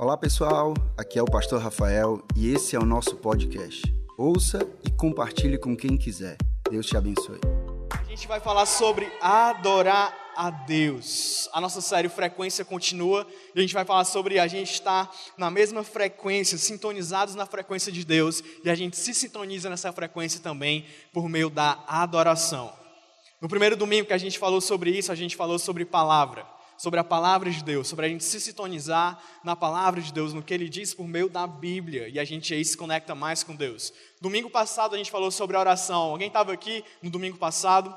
Olá pessoal, aqui é o Pastor Rafael e esse é o nosso podcast. Ouça e compartilhe com quem quiser. Deus te abençoe. A gente vai falar sobre adorar a Deus. A nossa série Frequência continua e a gente vai falar sobre a gente estar na mesma frequência, sintonizados na frequência de Deus e a gente se sintoniza nessa frequência também por meio da adoração. No primeiro domingo que a gente falou sobre isso, a gente falou sobre palavra sobre a palavra de Deus, sobre a gente se sintonizar na palavra de Deus, no que ele diz por meio da Bíblia, e a gente aí se conecta mais com Deus. Domingo passado a gente falou sobre a oração. Alguém estava aqui no domingo passado?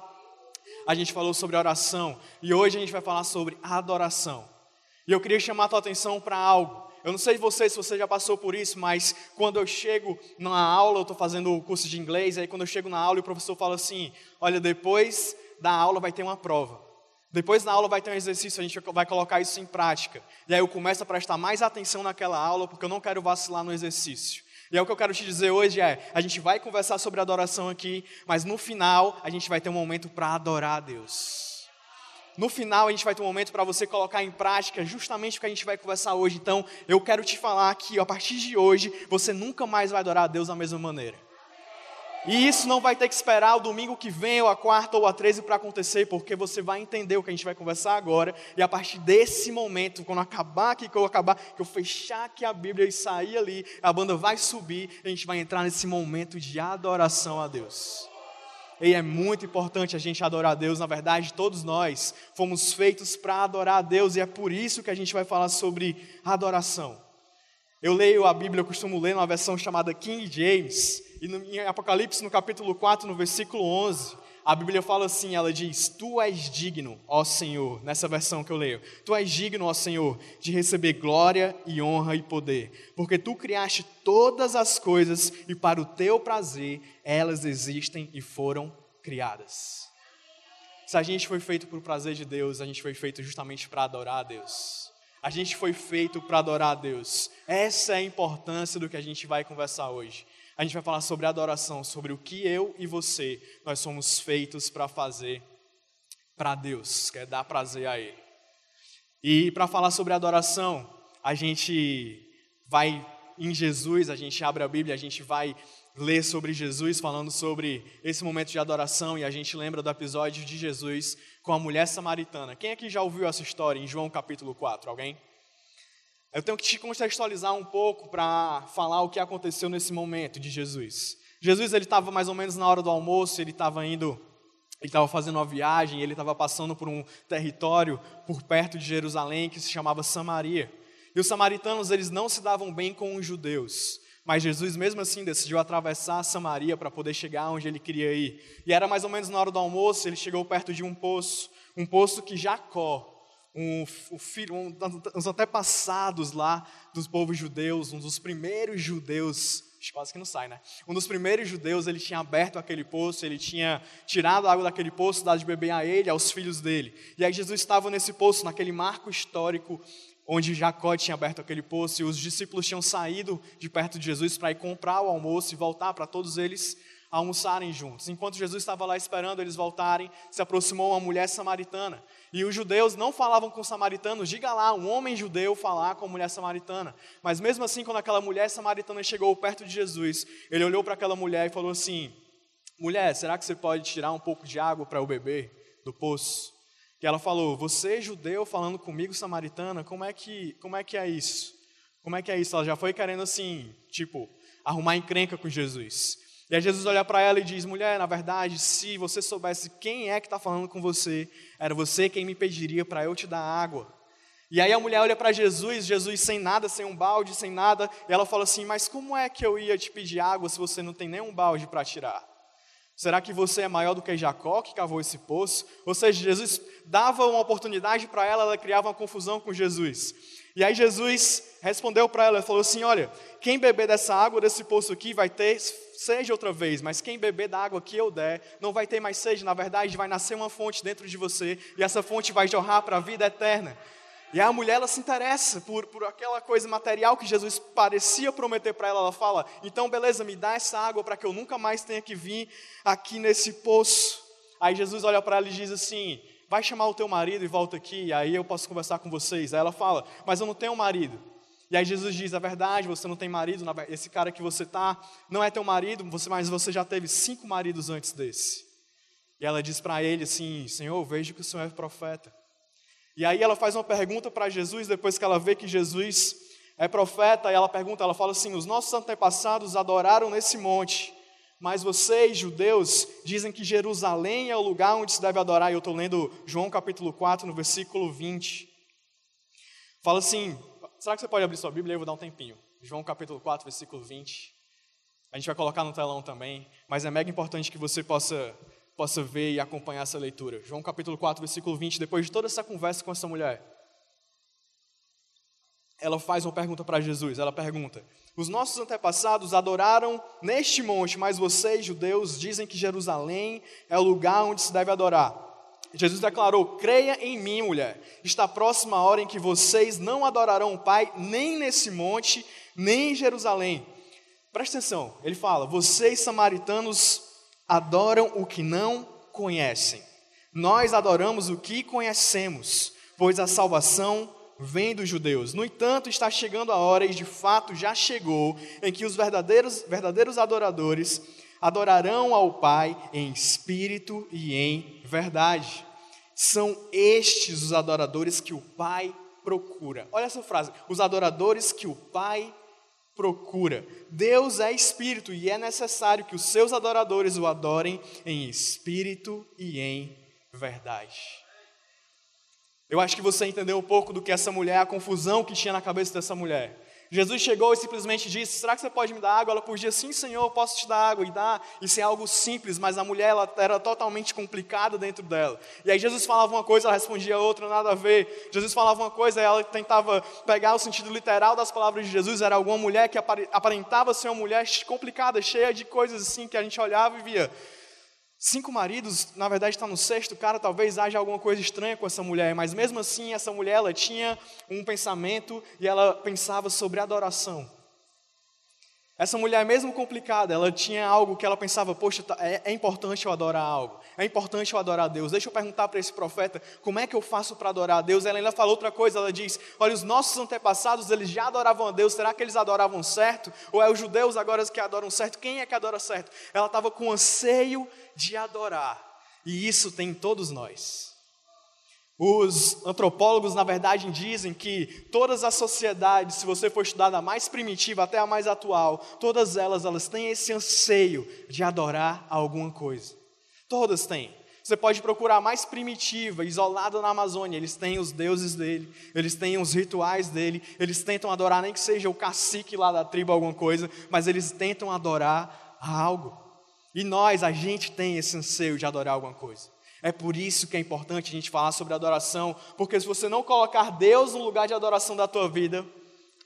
A gente falou sobre a oração, e hoje a gente vai falar sobre a adoração. E eu queria chamar a tua atenção para algo. Eu não sei você se você já passou por isso, mas quando eu chego na aula, eu estou fazendo o curso de inglês, aí quando eu chego na aula e o professor fala assim: olha, depois da aula vai ter uma prova. Depois na aula vai ter um exercício, a gente vai colocar isso em prática. E aí eu começo a prestar mais atenção naquela aula, porque eu não quero vacilar no exercício. E é o que eu quero te dizer hoje é, a gente vai conversar sobre adoração aqui, mas no final a gente vai ter um momento para adorar a Deus. No final a gente vai ter um momento para você colocar em prática justamente o que a gente vai conversar hoje. Então, eu quero te falar que a partir de hoje você nunca mais vai adorar a Deus da mesma maneira. E isso não vai ter que esperar o domingo que vem, ou a quarta, ou a treze para acontecer, porque você vai entender o que a gente vai conversar agora. E a partir desse momento, quando acabar aqui, que eu acabar, que eu fechar aqui a Bíblia e sair ali, a banda vai subir, a gente vai entrar nesse momento de adoração a Deus. E é muito importante a gente adorar a Deus, na verdade, todos nós fomos feitos para adorar a Deus, e é por isso que a gente vai falar sobre adoração. Eu leio a Bíblia, eu costumo ler numa versão chamada King James, e no, em Apocalipse, no capítulo 4, no versículo 11, a Bíblia fala assim: ela diz, Tu és digno, ó Senhor, nessa versão que eu leio, Tu és digno, ó Senhor, de receber glória e honra e poder, porque Tu criaste todas as coisas e para o Teu prazer elas existem e foram criadas. Se a gente foi feito por prazer de Deus, a gente foi feito justamente para adorar a Deus. A gente foi feito para adorar a Deus. Essa é a importância do que a gente vai conversar hoje. A gente vai falar sobre adoração, sobre o que eu e você nós somos feitos para fazer para Deus, quer dar prazer a Ele. E para falar sobre adoração, a gente vai em Jesus, a gente abre a Bíblia, a gente vai ler sobre Jesus, falando sobre esse momento de adoração, e a gente lembra do episódio de Jesus com a mulher samaritana. Quem aqui já ouviu essa história em João capítulo 4? Alguém? Eu tenho que te contextualizar um pouco para falar o que aconteceu nesse momento de Jesus. Jesus ele estava mais ou menos na hora do almoço, ele estava indo, ele estava fazendo uma viagem, ele estava passando por um território por perto de Jerusalém que se chamava Samaria. E os samaritanos eles não se davam bem com os judeus. Mas Jesus, mesmo assim, decidiu atravessar Samaria para poder chegar onde ele queria ir. E era mais ou menos na hora do almoço, ele chegou perto de um poço, um poço que Jacó, um, um filho, um, uns antepassados lá dos povos judeus, um dos primeiros judeus, quase que não sai, né? Um dos primeiros judeus, ele tinha aberto aquele poço, ele tinha tirado a água daquele poço, dado de beber a ele, aos filhos dele. E aí Jesus estava nesse poço, naquele marco histórico onde Jacó tinha aberto aquele poço e os discípulos tinham saído de perto de Jesus para ir comprar o almoço e voltar para todos eles almoçarem juntos. Enquanto Jesus estava lá esperando eles voltarem, se aproximou uma mulher samaritana. E os judeus não falavam com os samaritanos, diga lá, um homem judeu falar com a mulher samaritana. Mas mesmo assim, quando aquela mulher samaritana chegou perto de Jesus, ele olhou para aquela mulher e falou assim: Mulher, será que você pode tirar um pouco de água para eu beber do poço? E ela falou: Você, judeu, falando comigo, samaritana, como é que, como é, que é isso? Como é que é isso? Ela já foi querendo, assim, tipo, arrumar encrenca com Jesus. E aí Jesus olha para ela e diz: Mulher, na verdade, se você soubesse quem é que está falando com você, era você quem me pediria para eu te dar água. E aí a mulher olha para Jesus, Jesus sem nada, sem um balde, sem nada, e ela fala assim: Mas como é que eu ia te pedir água se você não tem nenhum balde para tirar? Será que você é maior do que Jacó, que cavou esse poço? Ou seja, Jesus dava uma oportunidade para ela, ela criava uma confusão com Jesus. E aí Jesus respondeu para ela, falou assim: Olha, quem beber dessa água desse poço aqui vai ter sede outra vez, mas quem beber da água que eu der não vai ter mais sede. Na verdade, vai nascer uma fonte dentro de você e essa fonte vai jorrar para a vida eterna. E a mulher ela se interessa por, por aquela coisa material que Jesus parecia prometer para ela. Ela fala: então, beleza, me dá essa água para que eu nunca mais tenha que vir aqui nesse poço. Aí Jesus olha para ela e diz assim: vai chamar o teu marido e volta aqui, aí eu posso conversar com vocês. Aí ela fala: mas eu não tenho marido. E aí Jesus diz: a verdade, você não tem marido, esse cara que você tá não é teu marido, mas você já teve cinco maridos antes desse. E ela diz para ele assim: Senhor, vejo que o Senhor é profeta. E aí ela faz uma pergunta para Jesus, depois que ela vê que Jesus é profeta, e ela pergunta, ela fala assim: os nossos antepassados adoraram nesse monte, mas vocês, judeus, dizem que Jerusalém é o lugar onde se deve adorar. E eu estou lendo João capítulo 4, no versículo 20. Fala assim: será que você pode abrir sua Bíblia? Eu vou dar um tempinho. João capítulo 4, versículo 20. A gente vai colocar no telão também, mas é mega importante que você possa, possa ver e acompanhar essa leitura. João capítulo 4, versículo 20. Depois de toda essa conversa com essa mulher, ela faz uma pergunta para Jesus. Ela pergunta: Os nossos antepassados adoraram neste monte, mas vocês, judeus, dizem que Jerusalém é o lugar onde se deve adorar. Jesus declarou: Creia em mim, mulher. Está próxima a hora em que vocês não adorarão o Pai, nem nesse monte, nem em Jerusalém. Presta atenção, ele fala: Vocês, samaritanos, adoram o que não conhecem. Nós adoramos o que conhecemos, pois a salvação vem dos judeus. No entanto, está chegando a hora, e de fato já chegou, em que os verdadeiros, verdadeiros adoradores adorarão ao Pai em espírito e em verdade. São estes os adoradores que o Pai procura. Olha essa frase: os adoradores que o Pai procura. Deus é espírito e é necessário que os seus adoradores o adorem em espírito e em verdade. Eu acho que você entendeu um pouco do que essa mulher, a confusão que tinha na cabeça dessa mulher. Jesus chegou e simplesmente disse: Será que você pode me dar água? Ela podia, sim, Senhor, eu posso te dar água e dar. Isso é algo simples, mas a mulher ela era totalmente complicada dentro dela. E aí Jesus falava uma coisa, ela respondia outra, nada a ver. Jesus falava uma coisa, ela tentava pegar o sentido literal das palavras de Jesus. Era alguma mulher que aparentava ser uma mulher complicada, cheia de coisas assim que a gente olhava e via. Cinco maridos, na verdade está no sexto cara, talvez haja alguma coisa estranha com essa mulher, mas mesmo assim essa mulher ela tinha um pensamento e ela pensava sobre adoração. Essa mulher, mesmo complicada, ela tinha algo que ela pensava, poxa, tá, é, é importante eu adorar algo, é importante eu adorar a Deus. Deixa eu perguntar para esse profeta, como é que eu faço para adorar a Deus? Ela ainda falou outra coisa, ela diz, olha, os nossos antepassados, eles já adoravam a Deus, será que eles adoravam certo? Ou é os judeus agora que adoram certo? Quem é que adora certo? Ela estava com anseio de adorar, e isso tem em todos nós. Os antropólogos, na verdade, dizem que todas as sociedades, se você for estudar da mais primitiva até a mais atual, todas elas, elas têm esse anseio de adorar alguma coisa. Todas têm. Você pode procurar a mais primitiva, isolada na Amazônia, eles têm os deuses dele, eles têm os rituais dele, eles tentam adorar, nem que seja o cacique lá da tribo, alguma coisa, mas eles tentam adorar algo. E nós, a gente tem esse anseio de adorar alguma coisa. É por isso que é importante a gente falar sobre adoração, porque se você não colocar Deus no lugar de adoração da tua vida,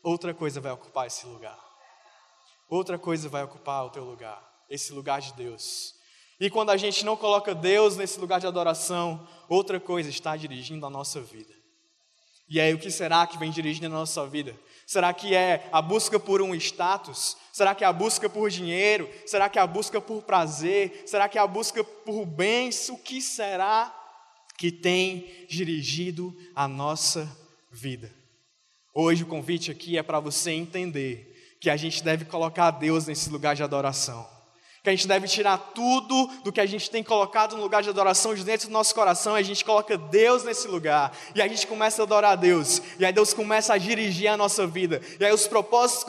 outra coisa vai ocupar esse lugar. Outra coisa vai ocupar o teu lugar, esse lugar de Deus. E quando a gente não coloca Deus nesse lugar de adoração, outra coisa está dirigindo a nossa vida. E aí, o que será que vem dirigindo a nossa vida? Será que é a busca por um status? Será que é a busca por dinheiro? Será que é a busca por prazer? Será que é a busca por bens? O que será que tem dirigido a nossa vida? Hoje o convite aqui é para você entender que a gente deve colocar Deus nesse lugar de adoração que a gente deve tirar tudo do que a gente tem colocado no lugar de adoração de dentro do nosso coração, e a gente coloca Deus nesse lugar, e a gente começa a adorar a Deus, e aí Deus começa a dirigir a nossa vida, e aí os propósitos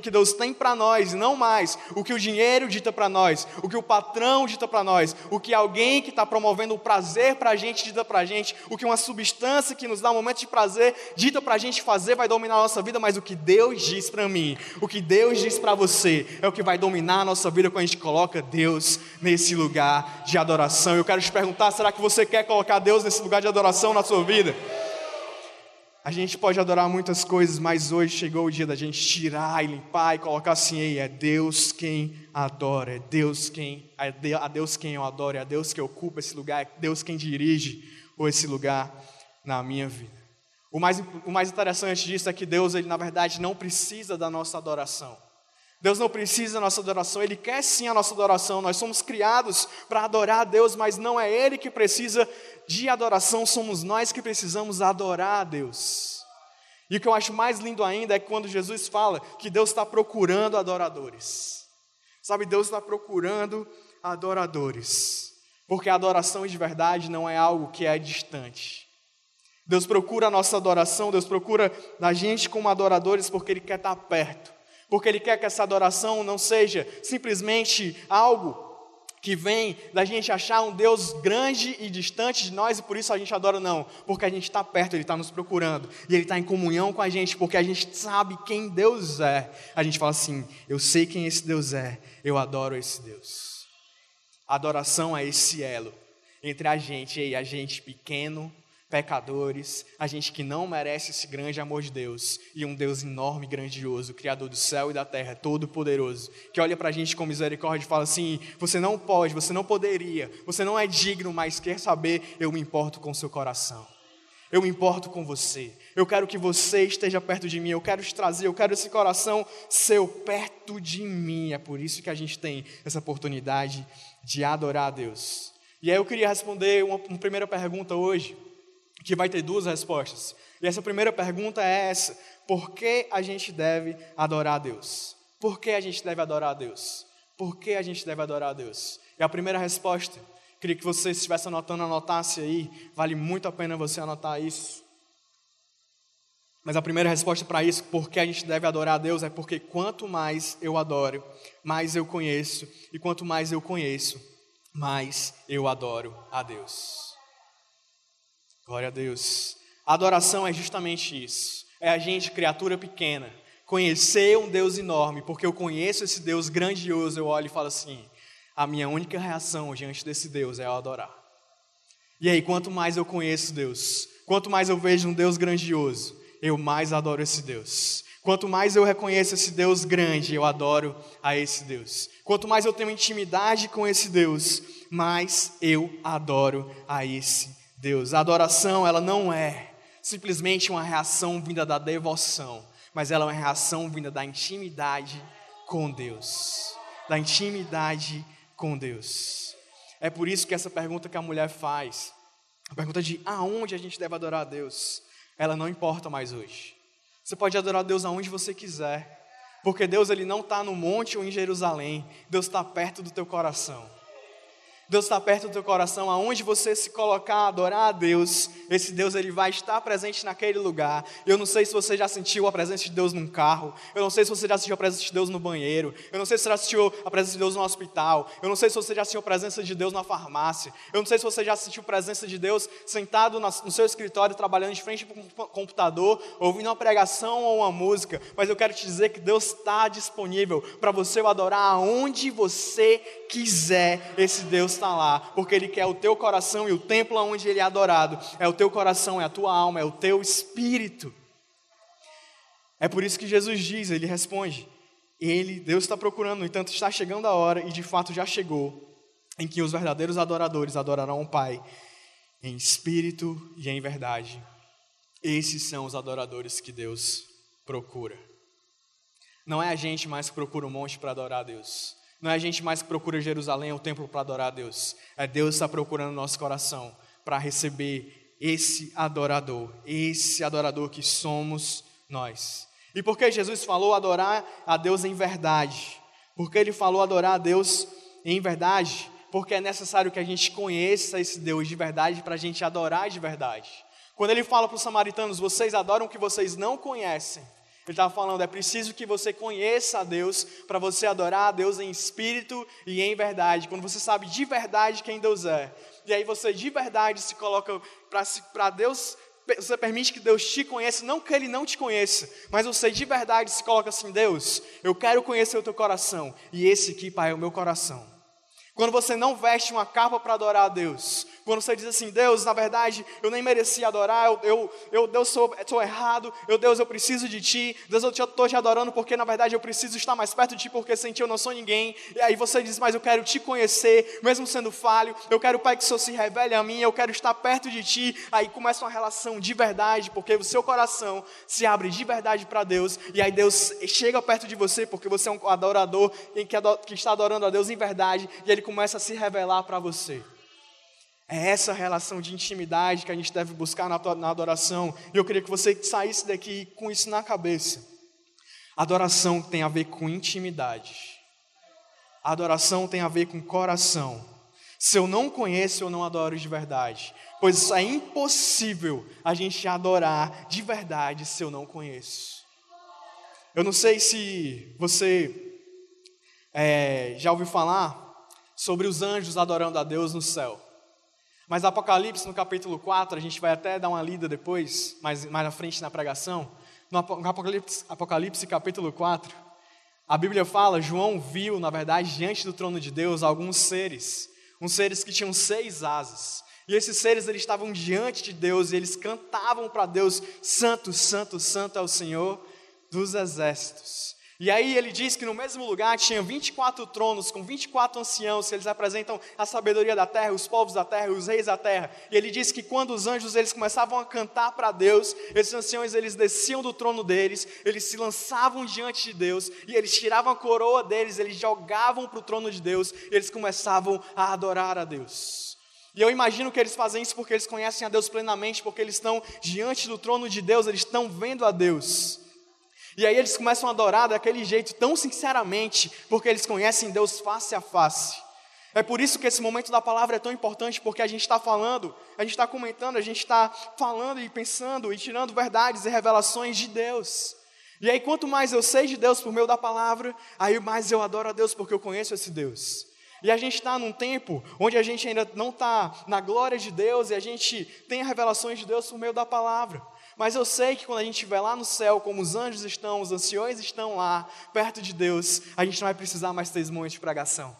que Deus tem, para nós, não mais. O que o dinheiro dita para nós, o que o patrão dita para nós, o que alguém que está promovendo o prazer para a gente dita para a gente, o que uma substância que nos dá um momento de prazer dita para a gente fazer vai dominar a nossa vida, mas o que Deus diz para mim, o que Deus diz para você, é o que vai dominar a nossa vida quando a gente coloca coloca Deus nesse lugar de adoração. Eu quero te perguntar: será que você quer colocar Deus nesse lugar de adoração na sua vida? A gente pode adorar muitas coisas, mas hoje chegou o dia da gente tirar e limpar e colocar assim: Ei, é Deus quem adora, é Deus quem, é a Deus quem eu adoro, é a Deus que ocupa esse lugar, é Deus quem dirige esse lugar na minha vida. O mais, o mais interessante disso é que Deus, ele na verdade não precisa da nossa adoração. Deus não precisa da nossa adoração, Ele quer sim a nossa adoração. Nós somos criados para adorar a Deus, mas não é Ele que precisa de adoração, somos nós que precisamos adorar a Deus. E o que eu acho mais lindo ainda é quando Jesus fala que Deus está procurando adoradores. Sabe, Deus está procurando adoradores. Porque a adoração de verdade não é algo que é distante. Deus procura a nossa adoração, Deus procura a gente como adoradores porque Ele quer estar perto. Porque Ele quer que essa adoração não seja simplesmente algo que vem da gente achar um Deus grande e distante de nós e por isso a gente adora, não, porque a gente está perto, Ele está nos procurando e Ele está em comunhão com a gente, porque a gente sabe quem Deus é. A gente fala assim: eu sei quem esse Deus é, eu adoro esse Deus. Adoração é esse elo entre a gente e a gente pequeno pecadores, a gente que não merece esse grande amor de Deus, e um Deus enorme, grandioso, Criador do céu e da terra, todo-poderoso, que olha para a gente com misericórdia e fala assim: você não pode, você não poderia, você não é digno, mas quer saber, eu me importo com seu coração. Eu me importo com você. Eu quero que você esteja perto de mim. Eu quero te trazer. Eu quero esse coração seu perto de mim. É por isso que a gente tem essa oportunidade de adorar a Deus. E aí eu queria responder uma, uma primeira pergunta hoje que vai ter duas respostas. E essa primeira pergunta é essa: por que a gente deve adorar a Deus? Por que a gente deve adorar a Deus? Por que a gente deve adorar a Deus? E a primeira resposta, queria que você estivesse anotando, anotasse aí, vale muito a pena você anotar isso. Mas a primeira resposta para isso, por que a gente deve adorar a Deus, é porque quanto mais eu adoro, mais eu conheço, e quanto mais eu conheço, mais eu adoro a Deus. Glória a Deus. A adoração é justamente isso. É a gente, criatura pequena, conhecer um Deus enorme, porque eu conheço esse Deus grandioso, eu olho e falo assim: a minha única reação diante desse Deus é eu adorar. E aí, quanto mais eu conheço Deus, quanto mais eu vejo um Deus grandioso, eu mais adoro esse Deus. Quanto mais eu reconheço esse Deus grande, eu adoro a esse Deus. Quanto mais eu tenho intimidade com esse Deus, mais eu adoro a esse Deus. Deus. A adoração, ela não é simplesmente uma reação vinda da devoção, mas ela é uma reação vinda da intimidade com Deus. Da intimidade com Deus. É por isso que essa pergunta que a mulher faz, a pergunta de aonde a gente deve adorar a Deus, ela não importa mais hoje. Você pode adorar a Deus aonde você quiser, porque Deus ele não está no monte ou em Jerusalém, Deus está perto do teu coração. Deus está perto do teu coração, aonde você se colocar, adorar a Deus, esse Deus ele vai estar presente naquele lugar. Eu não sei se você já sentiu a presença de Deus num carro, eu não sei se você já sentiu a presença de Deus no banheiro, eu não sei se você já sentiu a presença de Deus no hospital, eu não sei se você já sentiu a presença de Deus na farmácia, eu não sei se você já sentiu a presença de Deus sentado no seu escritório, trabalhando de frente para um computador, ouvindo uma pregação ou uma música, mas eu quero te dizer que Deus está disponível para você adorar aonde você quiser, esse Deus está lá, porque Ele quer o teu coração e o templo onde Ele é adorado é o teu coração, é a tua alma, é o teu espírito. É por isso que Jesus diz, Ele responde, Ele, Deus está procurando, no entanto está chegando a hora, e de fato já chegou, em que os verdadeiros adoradores adorarão o Pai em espírito e em verdade. Esses são os adoradores que Deus procura. Não é a gente mais que procura um monte para adorar a Deus. Não é a gente mais que procura Jerusalém, o templo para adorar a Deus. É Deus está procurando nosso coração para receber esse adorador, esse adorador que somos nós. E por que Jesus falou adorar a Deus em verdade? Porque ele falou adorar a Deus em verdade? Porque é necessário que a gente conheça esse Deus de verdade para a gente adorar de verdade. Quando ele fala para os samaritanos, vocês adoram o que vocês não conhecem. Ele estava falando, é preciso que você conheça a Deus para você adorar a Deus em espírito e em verdade. Quando você sabe de verdade quem Deus é. E aí você de verdade se coloca para Deus, você permite que Deus te conheça, não que Ele não te conheça, mas você de verdade se coloca assim, Deus, eu quero conhecer o teu coração. E esse aqui, Pai, é o meu coração. Quando você não veste uma capa para adorar a Deus, quando você diz assim, Deus, na verdade, eu nem merecia adorar, eu, eu, eu Deus, sou, sou errado, eu, Deus, eu preciso de Ti, Deus, eu estou te adorando porque, na verdade, eu preciso estar mais perto de Ti, porque sem Ti eu não sou ninguém, e aí você diz, mas eu quero Te conhecer, mesmo sendo falho, eu quero, Pai, que o Senhor se revele a mim, eu quero estar perto de Ti, aí começa uma relação de verdade, porque o seu coração se abre de verdade para Deus, e aí Deus chega perto de você, porque você é um adorador que está adorando a Deus em verdade, e Ele começa a se revelar para você. É essa relação de intimidade que a gente deve buscar na adoração. E eu queria que você saísse daqui com isso na cabeça. Adoração tem a ver com intimidade. Adoração tem a ver com coração. Se eu não conheço, eu não adoro de verdade. Pois é impossível a gente adorar de verdade se eu não conheço. Eu não sei se você é, já ouviu falar sobre os anjos adorando a Deus no céu. Mas Apocalipse, no capítulo 4, a gente vai até dar uma lida depois, mais, mais na frente na pregação. No Apocalipse, Apocalipse, capítulo 4, a Bíblia fala: João viu, na verdade, diante do trono de Deus, alguns seres, uns seres que tinham seis asas. E esses seres eles estavam diante de Deus e eles cantavam para Deus: Santo, Santo, Santo é o Senhor dos exércitos. E aí ele diz que no mesmo lugar tinha 24 tronos com 24 anciãos, que eles apresentam a sabedoria da terra, os povos da terra, os reis da terra. E ele diz que quando os anjos eles começavam a cantar para Deus, esses anciãos eles desciam do trono deles, eles se lançavam diante de Deus e eles tiravam a coroa deles, eles jogavam para o trono de Deus, eles começavam a adorar a Deus. E eu imagino que eles fazem isso porque eles conhecem a Deus plenamente, porque eles estão diante do trono de Deus, eles estão vendo a Deus. E aí eles começam a adorar daquele jeito, tão sinceramente, porque eles conhecem Deus face a face. É por isso que esse momento da palavra é tão importante, porque a gente está falando, a gente está comentando, a gente está falando e pensando e tirando verdades e revelações de Deus. E aí, quanto mais eu sei de Deus por meio da palavra, aí mais eu adoro a Deus porque eu conheço esse Deus. E a gente está num tempo onde a gente ainda não está na glória de Deus e a gente tem revelações de Deus por meio da palavra. Mas eu sei que quando a gente estiver lá no céu, como os anjos estão, os anciões estão lá, perto de Deus, a gente não vai precisar mais testemunhos de pregação.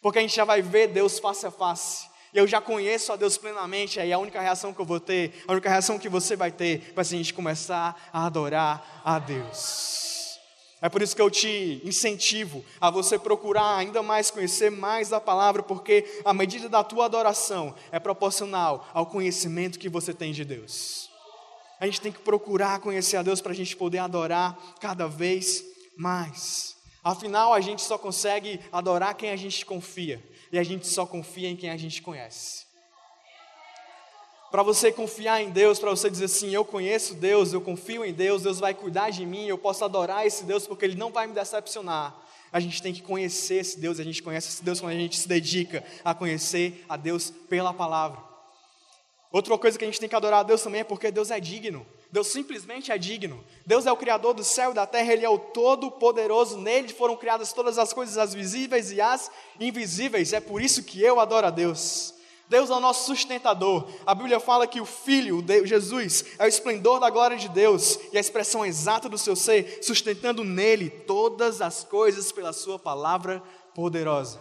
Porque a gente já vai ver Deus face a face. E eu já conheço a Deus plenamente, aí a única reação que eu vou ter, a única reação que você vai ter, vai ser a gente começar a adorar a Deus. É por isso que eu te incentivo a você procurar ainda mais conhecer mais da palavra, porque a medida da tua adoração é proporcional ao conhecimento que você tem de Deus. A gente tem que procurar conhecer a Deus para a gente poder adorar cada vez mais. Afinal, a gente só consegue adorar quem a gente confia. E a gente só confia em quem a gente conhece. Para você confiar em Deus, para você dizer assim: eu conheço Deus, eu confio em Deus, Deus vai cuidar de mim, eu posso adorar esse Deus porque Ele não vai me decepcionar. A gente tem que conhecer esse Deus, a gente conhece esse Deus quando a gente se dedica a conhecer a Deus pela palavra. Outra coisa que a gente tem que adorar a Deus também é porque Deus é digno. Deus simplesmente é digno. Deus é o Criador do céu e da terra, Ele é o Todo-Poderoso. Nele foram criadas todas as coisas, as visíveis e as invisíveis. É por isso que eu adoro a Deus. Deus é o nosso sustentador. A Bíblia fala que o Filho, Jesus, é o esplendor da glória de Deus e a expressão exata do seu ser, sustentando nele todas as coisas pela Sua palavra poderosa.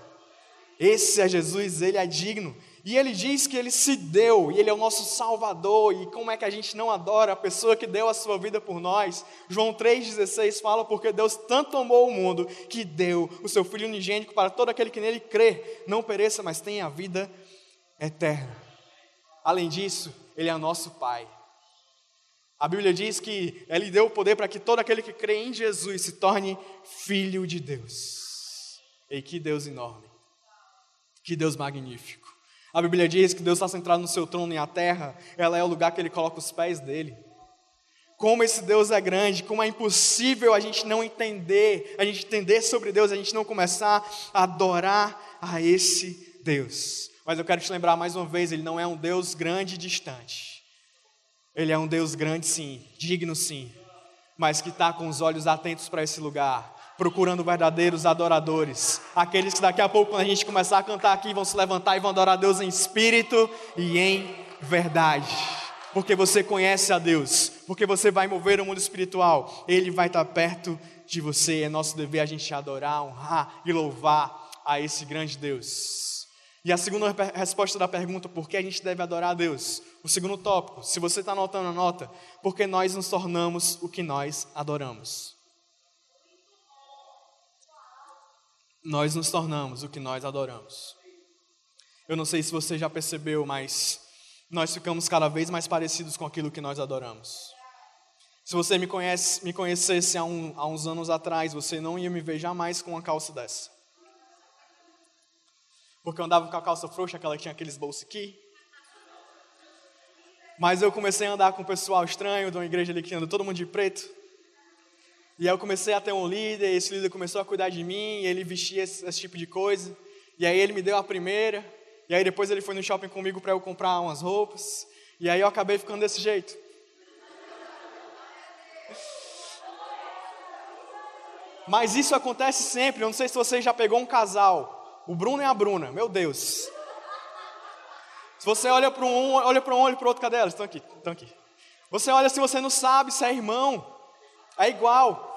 Esse é Jesus, ele é digno. E ele diz que ele se deu, e ele é o nosso Salvador, e como é que a gente não adora a pessoa que deu a sua vida por nós? João 3,16 fala: Porque Deus tanto amou o mundo que deu o seu Filho unigênico para todo aquele que nele crê, não pereça, mas tenha a vida eterna. Além disso, ele é nosso Pai. A Bíblia diz que ele deu o poder para que todo aquele que crê em Jesus se torne filho de Deus. E que Deus enorme, que Deus magnífico. A Bíblia diz que Deus está centrado no seu trono e a terra, ela é o lugar que ele coloca os pés dele. Como esse Deus é grande, como é impossível a gente não entender, a gente entender sobre Deus, a gente não começar a adorar a esse Deus. Mas eu quero te lembrar mais uma vez, ele não é um Deus grande e distante. Ele é um Deus grande sim, digno sim, mas que está com os olhos atentos para esse lugar, procurando verdadeiros adoradores. Aqueles que daqui a pouco, quando a gente começar a cantar aqui, vão se levantar e vão adorar a Deus em espírito e em verdade. Porque você conhece a Deus, porque você vai mover o mundo espiritual, Ele vai estar perto de você. É nosso dever a gente adorar, honrar e louvar a esse grande Deus. E a segunda resposta da pergunta, por que a gente deve adorar a Deus? O segundo tópico, se você está anotando, anota, porque nós nos tornamos o que nós adoramos. Nós nos tornamos o que nós adoramos. Eu não sei se você já percebeu, mas nós ficamos cada vez mais parecidos com aquilo que nós adoramos. Se você me, conhece, me conhecesse há, um, há uns anos atrás, você não ia me ver jamais com uma calça dessa. Porque eu andava com a calça frouxa, aquela que tinha aqueles bolsos aqui, Mas eu comecei a andar com um pessoal estranho de uma igreja ali que anda todo mundo de preto. E aí eu comecei a ter um líder, e esse líder começou a cuidar de mim, e ele vestia esse, esse tipo de coisa. E aí ele me deu a primeira, e aí depois ele foi no shopping comigo para eu comprar umas roupas. E aí eu acabei ficando desse jeito. Mas isso acontece sempre. Eu não sei se você já pegou um casal, o Bruno e a Bruna. Meu Deus. Se você olha para um, olha para um, olha para o outro, cadê elas? Estão aqui, estão aqui. Você olha se você não sabe se é irmão, é igual.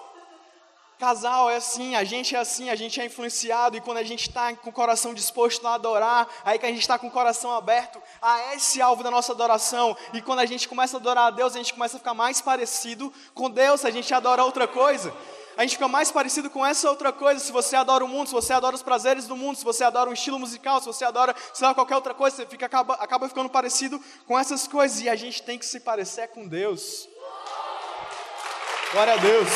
Casal é assim, a gente é assim, a gente é influenciado e quando a gente está com o coração disposto a adorar, aí que a gente está com o coração aberto a esse alvo da nossa adoração. E quando a gente começa a adorar a Deus, a gente começa a ficar mais parecido com Deus, a gente adora outra coisa. A gente fica mais parecido com essa outra coisa. Se você adora o mundo, se você adora os prazeres do mundo, se você adora um estilo musical, se você adora, sei lá, qualquer outra coisa, você fica, acaba, acaba ficando parecido com essas coisas. E a gente tem que se parecer com Deus. Glória a Deus.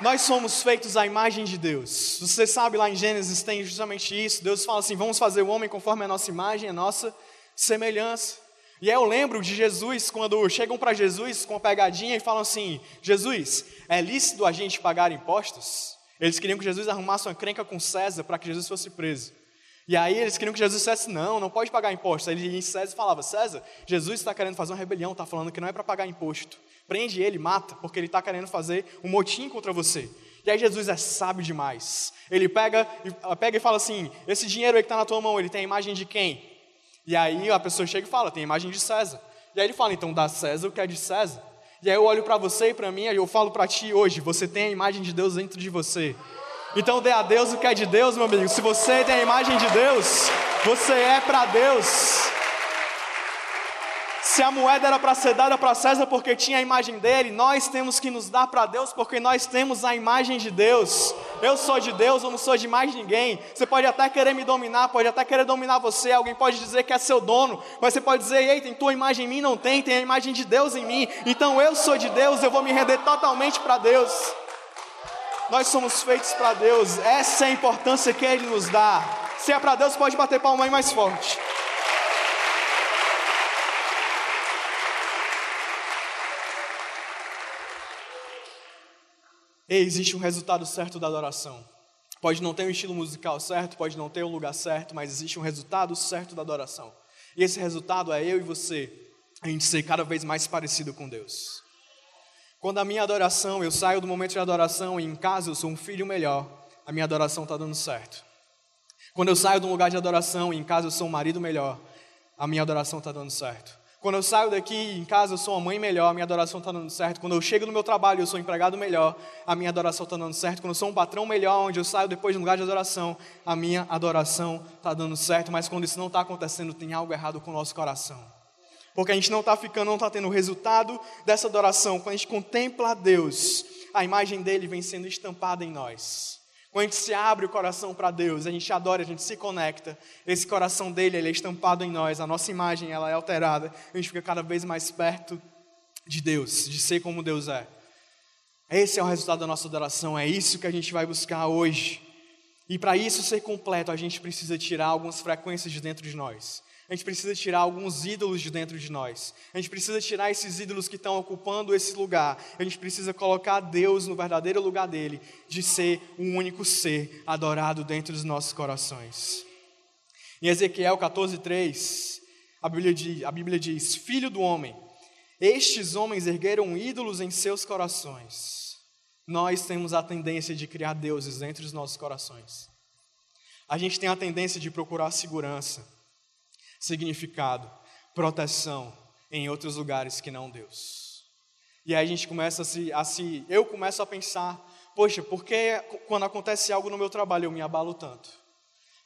Nós somos feitos à imagem de Deus. Você sabe lá em Gênesis tem justamente isso. Deus fala assim: vamos fazer o homem conforme a nossa imagem, a nossa semelhança. E aí eu lembro de Jesus, quando chegam para Jesus com a pegadinha e falam assim: Jesus, é lícito a gente pagar impostos? Eles queriam que Jesus arrumasse uma crenca com César para que Jesus fosse preso. E aí eles queriam que Jesus dissesse: não, não pode pagar imposto. Aí em César falava: César, Jesus está querendo fazer uma rebelião, está falando que não é para pagar imposto. Prende ele, mata, porque ele está querendo fazer um motim contra você. E aí Jesus é sábio demais. Ele pega, pega e fala assim: esse dinheiro aí que está na tua mão, ele tem a imagem de quem? E aí a pessoa chega e fala: tem a imagem de César. E aí ele fala: então dá César o que é de César. E aí eu olho para você e para mim, e eu falo para ti hoje: você tem a imagem de Deus dentro de você. Então dê a Deus o que é de Deus, meu amigo. Se você tem a imagem de Deus, você é para Deus. Se a moeda era para ser dada para César porque tinha a imagem dele, nós temos que nos dar para Deus porque nós temos a imagem de Deus. Eu sou de Deus, eu não sou de mais ninguém. Você pode até querer me dominar, pode até querer dominar você. Alguém pode dizer que é seu dono, mas você pode dizer: ei, tem tua imagem em mim? Não tem, tem a imagem de Deus em mim. Então eu sou de Deus, eu vou me render totalmente para Deus. Nós somos feitos para Deus, essa é a importância que Ele nos dá. Se é para Deus, pode bater palma aí mais forte. Ei, existe um resultado certo da adoração. Pode não ter um estilo musical certo, pode não ter um lugar certo, mas existe um resultado certo da adoração. E esse resultado é eu e você, a gente ser cada vez mais parecido com Deus. Quando a minha adoração, eu saio do momento de adoração e em casa eu sou um filho melhor, a minha adoração está dando certo. Quando eu saio de um lugar de adoração e em casa eu sou um marido melhor, a minha adoração está dando certo. Quando eu saio daqui em casa, eu sou uma mãe melhor, a minha adoração está dando certo. Quando eu chego no meu trabalho, eu sou um empregado melhor, a minha adoração está dando certo. Quando eu sou um patrão melhor, onde eu saio depois de um lugar de adoração, a minha adoração está dando certo. Mas quando isso não está acontecendo, tem algo errado com o nosso coração. Porque a gente não está ficando, não está tendo o resultado dessa adoração. Quando a gente contempla a Deus, a imagem dele vem sendo estampada em nós. Quando a gente se abre o coração para Deus, a gente adora, a gente se conecta, esse coração dele ele é estampado em nós, a nossa imagem ela é alterada, a gente fica cada vez mais perto de Deus, de ser como Deus é. Esse é o resultado da nossa adoração, é isso que a gente vai buscar hoje. E para isso ser completo, a gente precisa tirar algumas frequências de dentro de nós. A gente precisa tirar alguns ídolos de dentro de nós. A gente precisa tirar esses ídolos que estão ocupando esse lugar. A gente precisa colocar Deus no verdadeiro lugar dele, de ser um único ser adorado dentro dos nossos corações. Em Ezequiel 14:3, a Bíblia diz, a Bíblia diz: Filho do homem, estes homens ergueram ídolos em seus corações. Nós temos a tendência de criar deuses dentro dos nossos corações. A gente tem a tendência de procurar segurança significado, proteção em outros lugares que não Deus. E aí a gente começa a se, a se eu começo a pensar, poxa, por que quando acontece algo no meu trabalho eu me abalo tanto?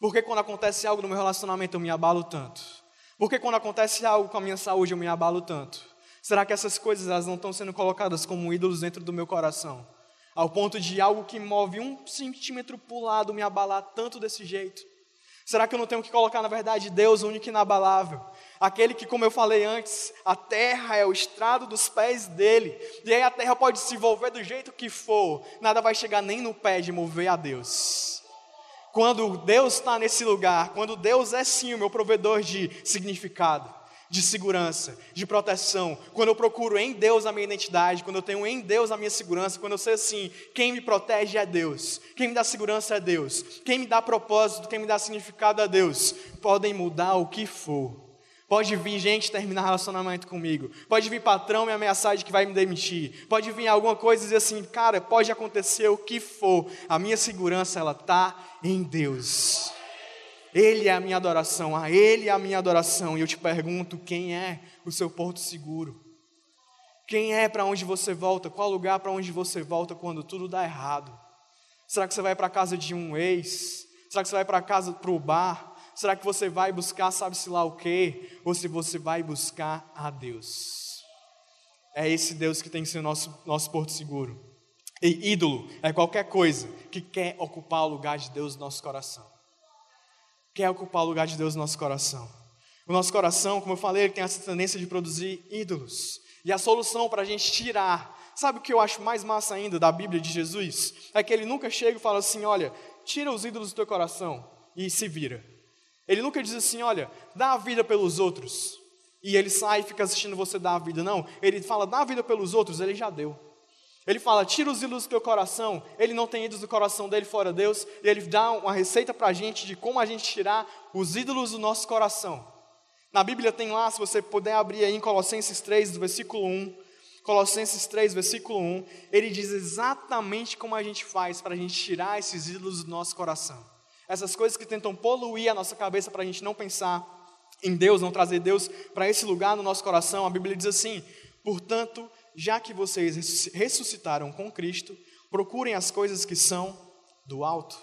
Por que quando acontece algo no meu relacionamento eu me abalo tanto? Por que quando acontece algo com a minha saúde eu me abalo tanto? Será que essas coisas elas não estão sendo colocadas como ídolos dentro do meu coração? Ao ponto de algo que move um centímetro para o lado me abalar tanto desse jeito? Será que eu não tenho que colocar, na verdade, Deus único e inabalável? Aquele que, como eu falei antes, a terra é o estrado dos pés dele. E aí a terra pode se envolver do jeito que for, nada vai chegar nem no pé de mover a Deus. Quando Deus está nesse lugar, quando Deus é sim o meu provedor de significado, de segurança, de proteção, quando eu procuro em Deus a minha identidade, quando eu tenho em Deus a minha segurança, quando eu sei assim, quem me protege é Deus, quem me dá segurança é Deus, quem me dá propósito, quem me dá significado é Deus, podem mudar o que for. Pode vir gente terminar relacionamento comigo. Pode vir patrão me ameaçar de que vai me demitir. Pode vir alguma coisa e dizer assim, cara, pode acontecer o que for. A minha segurança ela tá em Deus. Ele é a minha adoração, a Ele é a minha adoração. E eu te pergunto: quem é o seu porto seguro? Quem é para onde você volta? Qual lugar para onde você volta quando tudo dá errado? Será que você vai para a casa de um ex? Será que você vai para casa para o bar? Será que você vai buscar sabe-se lá o quê? Ou se você vai buscar a Deus? É esse Deus que tem que ser nosso, nosso porto seguro. E ídolo é qualquer coisa que quer ocupar o lugar de Deus no nosso coração quer ocupar o lugar de Deus no nosso coração. O nosso coração, como eu falei, tem essa tendência de produzir ídolos. E a solução para a gente tirar, sabe o que eu acho mais massa ainda da Bíblia de Jesus? É que ele nunca chega e fala assim: olha, tira os ídolos do teu coração e se vira. Ele nunca diz assim: olha, dá a vida pelos outros. E ele sai e fica assistindo você dar a vida. Não, ele fala: dá a vida pelos outros, ele já deu. Ele fala: tira os ídolos do teu coração. Ele não tem ídolos do coração dele fora Deus. E ele dá uma receita para a gente de como a gente tirar os ídolos do nosso coração. Na Bíblia tem lá, se você puder abrir aí em Colossenses 3, do versículo 1. Colossenses 3, versículo 1. Ele diz exatamente como a gente faz para a gente tirar esses ídolos do nosso coração. Essas coisas que tentam poluir a nossa cabeça para a gente não pensar em Deus, não trazer Deus para esse lugar no nosso coração. A Bíblia diz assim: portanto já que vocês ressuscitaram com Cristo, procurem as coisas que são do alto,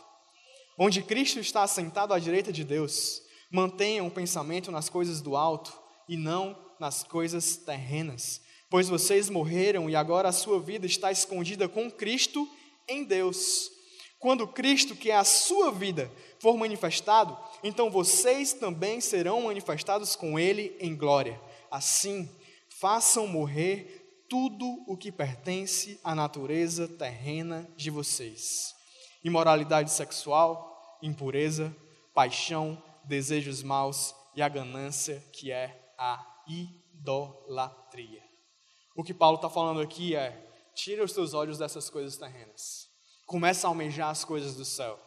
onde Cristo está assentado à direita de Deus. Mantenham o pensamento nas coisas do alto e não nas coisas terrenas, pois vocês morreram e agora a sua vida está escondida com Cristo em Deus. Quando Cristo, que é a sua vida, for manifestado, então vocês também serão manifestados com Ele em glória. Assim, façam morrer tudo o que pertence à natureza terrena de vocês: imoralidade sexual, impureza, paixão, desejos maus e a ganância, que é a idolatria. O que Paulo está falando aqui é: tira os teus olhos dessas coisas terrenas, começa a almejar as coisas do céu.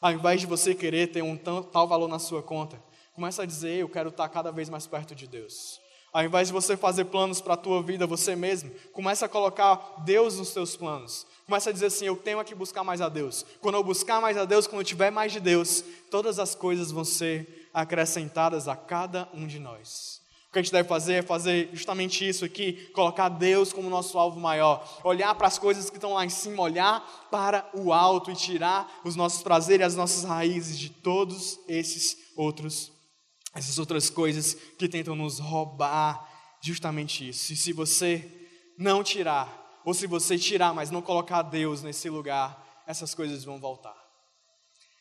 Ao invés de você querer ter um tal valor na sua conta, começa a dizer: eu quero estar cada vez mais perto de Deus. Ao invés de você fazer planos para a tua vida você mesmo, começa a colocar Deus nos teus planos. Começa a dizer assim: eu tenho que buscar mais a Deus. Quando eu buscar mais a Deus, quando eu tiver mais de Deus, todas as coisas vão ser acrescentadas a cada um de nós. O que a gente deve fazer é fazer justamente isso aqui, colocar Deus como nosso alvo maior, olhar para as coisas que estão lá em cima, olhar para o alto e tirar os nossos prazeres as nossas raízes de todos esses outros essas outras coisas que tentam nos roubar justamente isso. E se você não tirar, ou se você tirar, mas não colocar Deus nesse lugar, essas coisas vão voltar.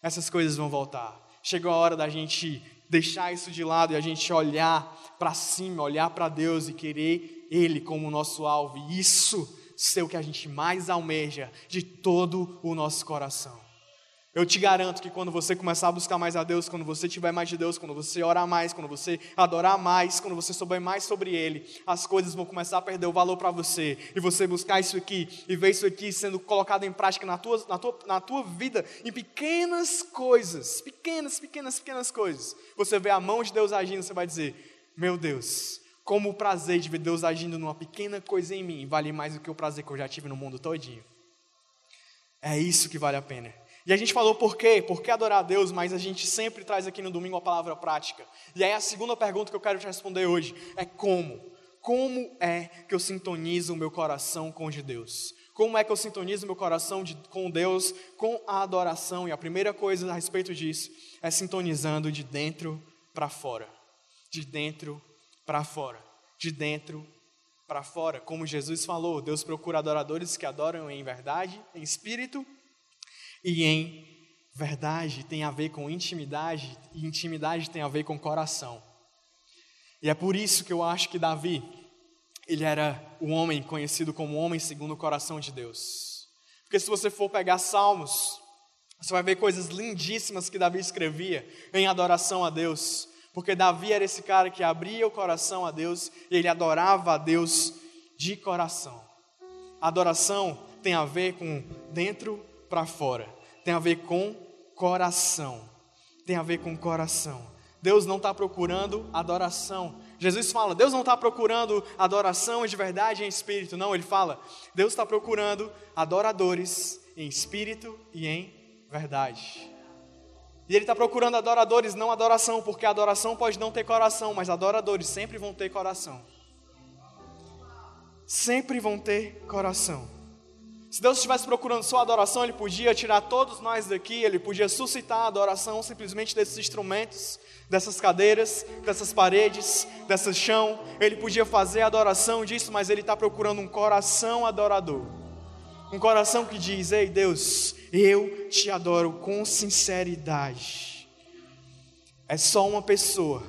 Essas coisas vão voltar. Chegou a hora da gente deixar isso de lado e a gente olhar para cima, olhar para Deus e querer Ele como nosso alvo. E isso ser o que a gente mais almeja de todo o nosso coração. Eu te garanto que quando você começar a buscar mais a Deus, quando você tiver mais de Deus, quando você orar mais, quando você adorar mais, quando você souber mais sobre Ele, as coisas vão começar a perder o valor para você. E você buscar isso aqui e ver isso aqui sendo colocado em prática na tua, na, tua, na tua vida, em pequenas coisas, pequenas, pequenas, pequenas coisas. Você vê a mão de Deus agindo, você vai dizer: Meu Deus, como o prazer de ver Deus agindo numa pequena coisa em mim vale mais do que o prazer que eu já tive no mundo todinho. É isso que vale a pena. E a gente falou por quê? Por que adorar a Deus, mas a gente sempre traz aqui no domingo a palavra prática. E aí a segunda pergunta que eu quero te responder hoje é como? Como é que eu sintonizo o meu coração com de Deus? Como é que eu sintonizo o meu coração de, com Deus, com a adoração? E a primeira coisa a respeito disso é sintonizando de dentro para fora. De dentro para fora. De dentro para fora. Como Jesus falou, Deus procura adoradores que adoram em verdade, em espírito e em verdade tem a ver com intimidade, e intimidade tem a ver com coração. E é por isso que eu acho que Davi, ele era o homem conhecido como homem segundo o coração de Deus. Porque se você for pegar Salmos, Você vai ver coisas lindíssimas que Davi escrevia em adoração a Deus. Porque Davi era esse cara que abria o coração a Deus e ele adorava a Deus de coração. Adoração tem a ver com dentro para fora, tem a ver com coração, tem a ver com coração. Deus não está procurando adoração. Jesus fala, Deus não está procurando adoração de verdade em espírito, não, ele fala, Deus está procurando adoradores em espírito e em verdade. E ele está procurando adoradores, não adoração, porque adoração pode não ter coração, mas adoradores sempre vão ter coração. Sempre vão ter coração. Se Deus estivesse procurando só adoração, Ele podia tirar todos nós daqui, Ele podia suscitar a adoração simplesmente desses instrumentos, dessas cadeiras, dessas paredes, desse chão. Ele podia fazer a adoração disso, mas Ele está procurando um coração adorador. Um coração que diz: Ei Deus, eu te adoro com sinceridade. É só uma pessoa,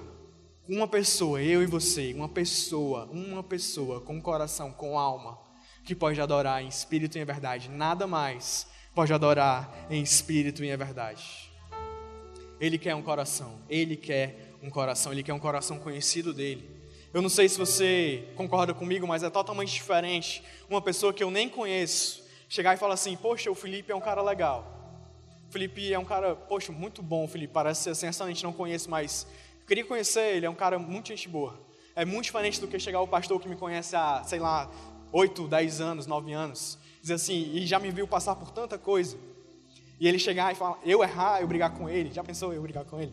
uma pessoa, eu e você, uma pessoa, uma pessoa com coração, com alma, que pode adorar em espírito e em verdade. Nada mais pode adorar em espírito e em verdade. Ele quer um coração, ele quer um coração, ele quer um coração conhecido dele. Eu não sei se você concorda comigo, mas é totalmente diferente uma pessoa que eu nem conheço chegar e falar assim: Poxa, o Felipe é um cara legal. O Felipe é um cara, poxa, muito bom, Felipe. Parece ser assim, gente não conhece, mas queria conhecer ele. É um cara muito gente boa. É muito diferente do que chegar o pastor que me conhece há, sei lá, 8, 10 anos, 9 anos. Dizer assim, e já me viu passar por tanta coisa. E ele chegar e falar, eu errar, eu brigar com ele. Já pensou eu brigar com ele?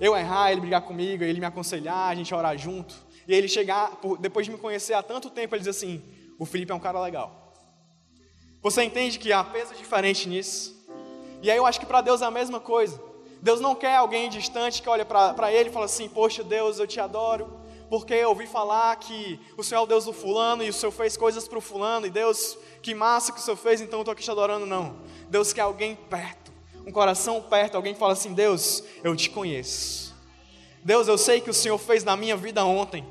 Eu errar, ele brigar comigo, ele me aconselhar, a gente orar junto. E ele chegar, depois de me conhecer há tanto tempo, ele diz assim: o Felipe é um cara legal. Você entende que há peso diferente nisso? E aí eu acho que para Deus é a mesma coisa. Deus não quer alguém distante que olha para Ele e fala assim: Poxa, Deus, eu te adoro, porque eu ouvi falar que o Senhor é o Deus do fulano e o Senhor fez coisas para o fulano, e Deus, que massa que o Senhor fez, então eu estou aqui te adorando. Não. Deus quer alguém perto, um coração perto, alguém que fala assim: Deus, eu te conheço. Deus, eu sei que o Senhor fez na minha vida ontem.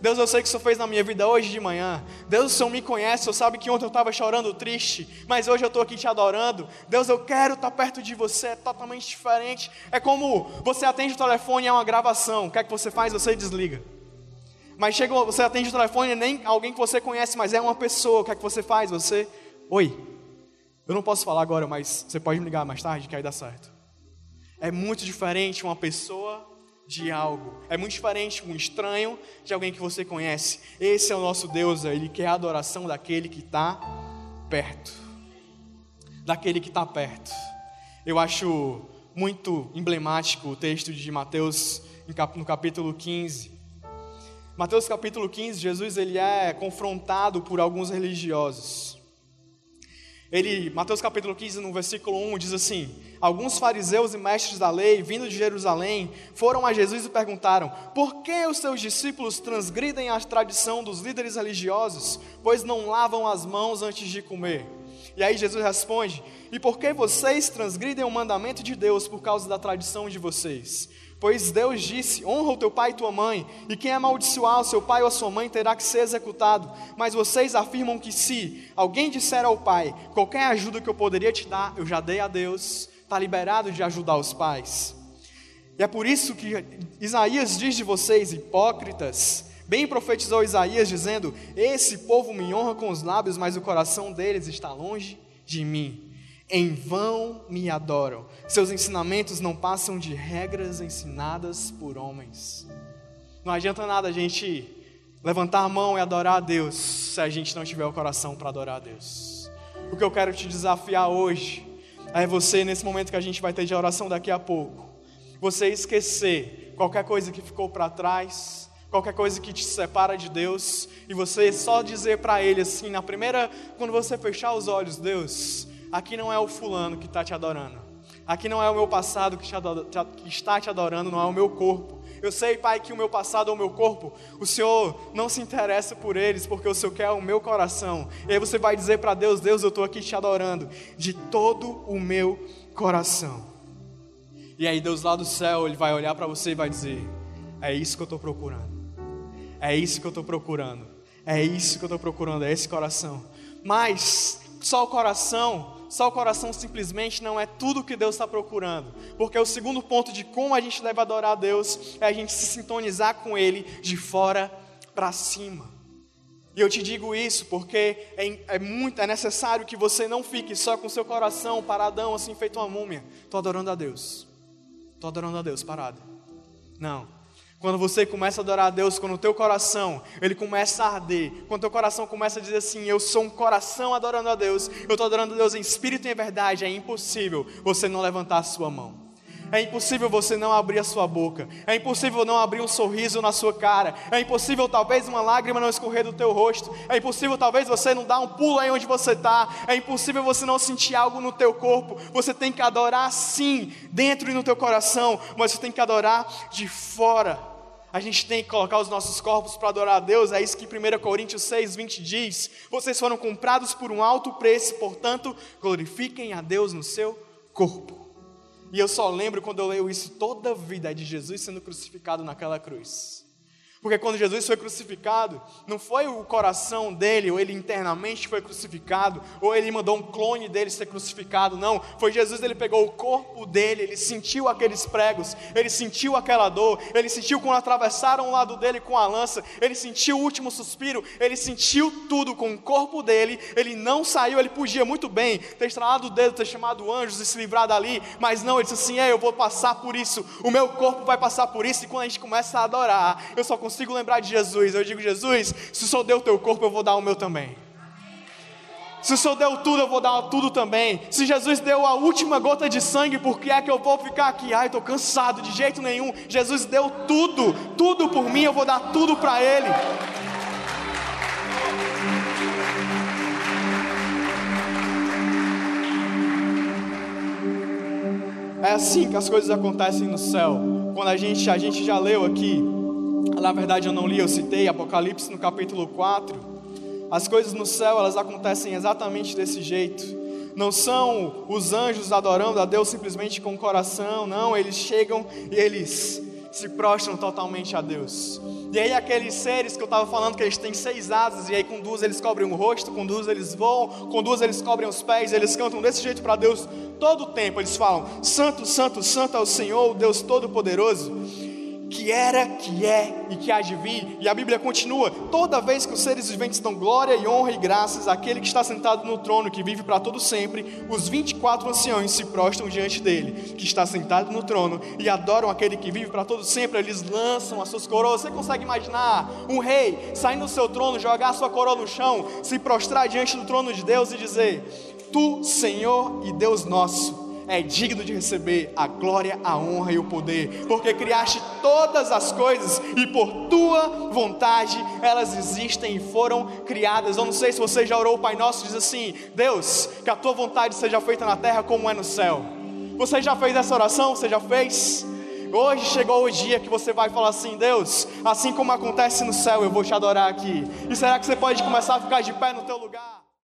Deus, eu sei que o Senhor fez na minha vida hoje de manhã. Deus, o Senhor me conhece, o Senhor sabe que ontem eu estava chorando triste, mas hoje eu estou aqui te adorando. Deus, eu quero estar perto de você, é totalmente diferente. É como você atende o telefone e é uma gravação. O que é que você faz? Você desliga. Mas chega, você atende o telefone nem alguém que você conhece, mas é uma pessoa. O que é que você faz? Você, oi. Eu não posso falar agora, mas você pode me ligar mais tarde que aí dá certo. É muito diferente uma pessoa de algo. É muito diferente um estranho de alguém que você conhece. Esse é o nosso Deus, ele quer a adoração daquele que está perto. Daquele que está perto. Eu acho muito emblemático o texto de Mateus no capítulo 15. Mateus capítulo 15, Jesus ele é confrontado por alguns religiosos. Ele, Mateus capítulo 15, no versículo 1, diz assim: Alguns fariseus e mestres da lei, vindo de Jerusalém, foram a Jesus e perguntaram: Por que os seus discípulos transgridem a tradição dos líderes religiosos, pois não lavam as mãos antes de comer? E aí Jesus responde: E por que vocês transgridem o mandamento de Deus por causa da tradição de vocês? Pois Deus disse: honra o teu pai e tua mãe, e quem amaldiçoar o seu pai ou a sua mãe terá que ser executado. Mas vocês afirmam que se alguém disser ao pai: qualquer ajuda que eu poderia te dar, eu já dei a Deus, está liberado de ajudar os pais. E é por isso que Isaías diz de vocês, hipócritas, bem profetizou Isaías, dizendo: Esse povo me honra com os lábios, mas o coração deles está longe de mim. Em vão me adoram. Seus ensinamentos não passam de regras ensinadas por homens. Não adianta nada a gente levantar a mão e adorar a Deus se a gente não tiver o coração para adorar a Deus. O que eu quero te desafiar hoje é você, nesse momento que a gente vai ter de oração daqui a pouco, você esquecer qualquer coisa que ficou para trás, qualquer coisa que te separa de Deus, e você só dizer para Ele assim, na primeira, quando você fechar os olhos, Deus, aqui não é o fulano que está te adorando. Aqui não é o meu passado que, te adora, que está te adorando, não é o meu corpo. Eu sei, Pai, que o meu passado ou o meu corpo, o Senhor não se interessa por eles, porque o Senhor quer o meu coração. E aí você vai dizer para Deus: Deus, eu estou aqui te adorando de todo o meu coração. E aí Deus lá do céu, Ele vai olhar para você e vai dizer: É isso que eu estou procurando. É isso que eu estou procurando. É isso que eu estou procurando, é esse coração. Mas só o coração só o coração simplesmente não é tudo que Deus está procurando. Porque o segundo ponto de como a gente deve adorar a Deus é a gente se sintonizar com Ele de fora para cima. E eu te digo isso porque é, é, muito, é necessário que você não fique só com seu coração paradão, assim, feito uma múmia. Estou adorando a Deus. Estou adorando a Deus, parado. Não. Quando você começa a adorar a Deus, quando o teu coração, ele começa a arder, quando o teu coração começa a dizer assim, eu sou um coração adorando a Deus, eu estou adorando a Deus em espírito e em verdade, é impossível você não levantar a sua mão. É impossível você não abrir a sua boca. É impossível não abrir um sorriso na sua cara. É impossível talvez uma lágrima não escorrer do teu rosto. É impossível talvez você não dar um pulo aí onde você está. É impossível você não sentir algo no teu corpo. Você tem que adorar sim, dentro e no teu coração, mas você tem que adorar de fora. A gente tem que colocar os nossos corpos para adorar a Deus. É isso que 1 Coríntios 6, 20 diz. Vocês foram comprados por um alto preço, portanto, glorifiquem a Deus no seu corpo. E eu só lembro quando eu leio isso toda a vida de Jesus sendo crucificado naquela cruz. Porque quando Jesus foi crucificado, não foi o coração dele, ou ele internamente foi crucificado, ou ele mandou um clone dele ser crucificado, não. Foi Jesus, ele pegou o corpo dele, ele sentiu aqueles pregos, ele sentiu aquela dor, ele sentiu quando atravessaram o lado dele com a lança, ele sentiu o último suspiro, ele sentiu tudo com o corpo dele, ele não saiu, ele podia muito bem ter estralado o dedo, ter chamado anjos e se livrar dali, mas não, ele disse assim: é, eu vou passar por isso, o meu corpo vai passar por isso, e quando a gente começa a adorar, eu só consigo consigo lembrar de Jesus. Eu digo, Jesus, se o Senhor deu o teu corpo, eu vou dar o meu também. Se o Senhor deu tudo, eu vou dar tudo também. Se Jesus deu a última gota de sangue, por que é que eu vou ficar aqui? Ai, estou cansado, de jeito nenhum. Jesus deu tudo, tudo por mim, eu vou dar tudo para Ele. É assim que as coisas acontecem no céu. Quando a gente, a gente já leu aqui, na verdade eu não li, eu citei Apocalipse no capítulo 4. As coisas no céu, elas acontecem exatamente desse jeito. Não são os anjos adorando a Deus simplesmente com o coração, não, eles chegam e eles se prostram totalmente a Deus. E aí aqueles seres que eu estava falando que eles têm seis asas, e aí com duas eles cobrem o rosto, com duas eles voam, com duas eles cobrem os pés, eles cantam desse jeito para Deus todo o tempo. Eles falam: Santo, Santo, Santo é o Senhor, o Deus Todo-Poderoso que era, que é e que há de vir. E a Bíblia continua: toda vez que os seres viventes dão glória e honra e graças àquele que está sentado no trono, que vive para todo sempre, os 24 anciões se prostram diante dele, que está sentado no trono, e adoram aquele que vive para todo sempre. Eles lançam as suas coroas. Você consegue imaginar um rei saindo do seu trono, jogar a sua coroa no chão, se prostrar diante do trono de Deus e dizer: Tu, Senhor e Deus nosso é digno de receber a glória, a honra e o poder, porque criaste todas as coisas e por tua vontade elas existem e foram criadas. Eu não sei se você já orou o Pai Nosso diz assim: Deus, que a tua vontade seja feita na terra como é no céu. Você já fez essa oração? Você já fez? Hoje chegou o dia que você vai falar assim: Deus, assim como acontece no céu, eu vou te adorar aqui. E será que você pode começar a ficar de pé no teu lugar?